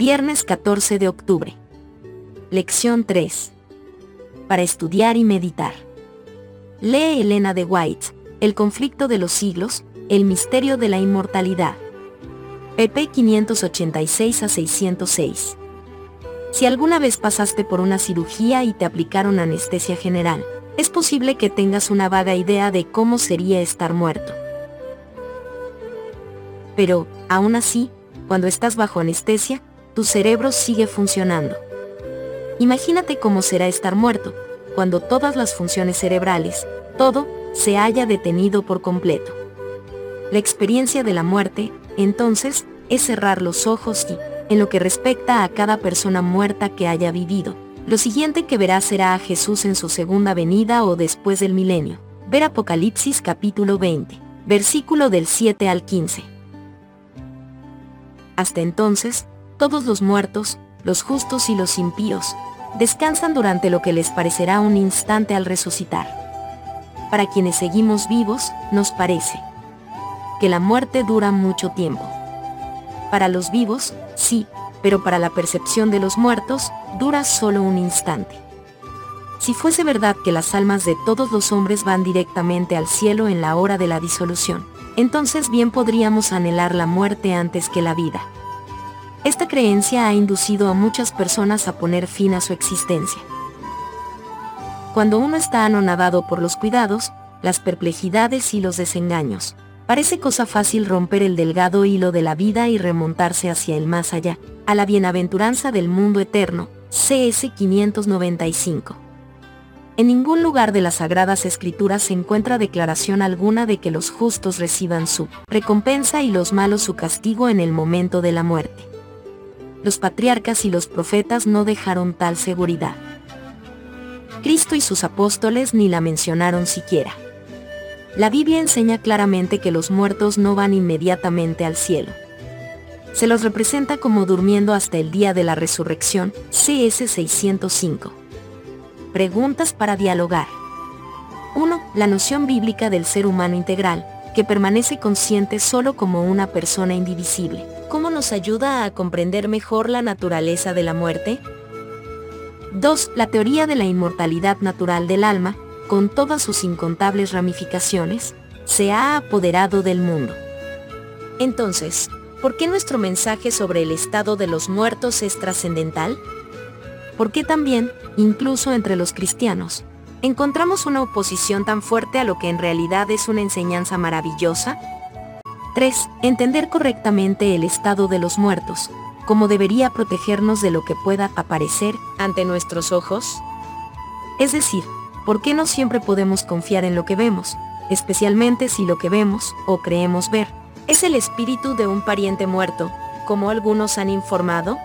Viernes 14 de octubre. Lección 3. Para estudiar y meditar. Lee Elena de White, El conflicto de los siglos, El misterio de la inmortalidad. pp 586 a 606. Si alguna vez pasaste por una cirugía y te aplicaron anestesia general, es posible que tengas una vaga idea de cómo sería estar muerto. Pero, aún así, cuando estás bajo anestesia, tu cerebro sigue funcionando. Imagínate cómo será estar muerto, cuando todas las funciones cerebrales, todo, se haya detenido por completo. La experiencia de la muerte, entonces, es cerrar los ojos y, en lo que respecta a cada persona muerta que haya vivido, lo siguiente que verá será a Jesús en su segunda venida o después del milenio. Ver Apocalipsis capítulo 20, versículo del 7 al 15. Hasta entonces, todos los muertos, los justos y los impíos, descansan durante lo que les parecerá un instante al resucitar. Para quienes seguimos vivos, nos parece que la muerte dura mucho tiempo. Para los vivos, sí, pero para la percepción de los muertos, dura solo un instante. Si fuese verdad que las almas de todos los hombres van directamente al cielo en la hora de la disolución, entonces bien podríamos anhelar la muerte antes que la vida. Esta creencia ha inducido a muchas personas a poner fin a su existencia. Cuando uno está anonadado por los cuidados, las perplejidades y los desengaños, parece cosa fácil romper el delgado hilo de la vida y remontarse hacia el más allá, a la bienaventuranza del mundo eterno, CS 595. En ningún lugar de las Sagradas Escrituras se encuentra declaración alguna de que los justos reciban su recompensa y los malos su castigo en el momento de la muerte los patriarcas y los profetas no dejaron tal seguridad. Cristo y sus apóstoles ni la mencionaron siquiera. La Biblia enseña claramente que los muertos no van inmediatamente al cielo. Se los representa como durmiendo hasta el día de la resurrección, CS 605. Preguntas para dialogar. 1. La noción bíblica del ser humano integral, que permanece consciente solo como una persona indivisible. ¿Cómo nos ayuda a comprender mejor la naturaleza de la muerte? 2. La teoría de la inmortalidad natural del alma, con todas sus incontables ramificaciones, se ha apoderado del mundo. Entonces, ¿por qué nuestro mensaje sobre el estado de los muertos es trascendental? ¿Por qué también, incluso entre los cristianos, encontramos una oposición tan fuerte a lo que en realidad es una enseñanza maravillosa? 3. Entender correctamente el estado de los muertos, como debería protegernos de lo que pueda aparecer ante nuestros ojos. Es decir, ¿por qué no siempre podemos confiar en lo que vemos, especialmente si lo que vemos, o creemos ver, es el espíritu de un pariente muerto, como algunos han informado?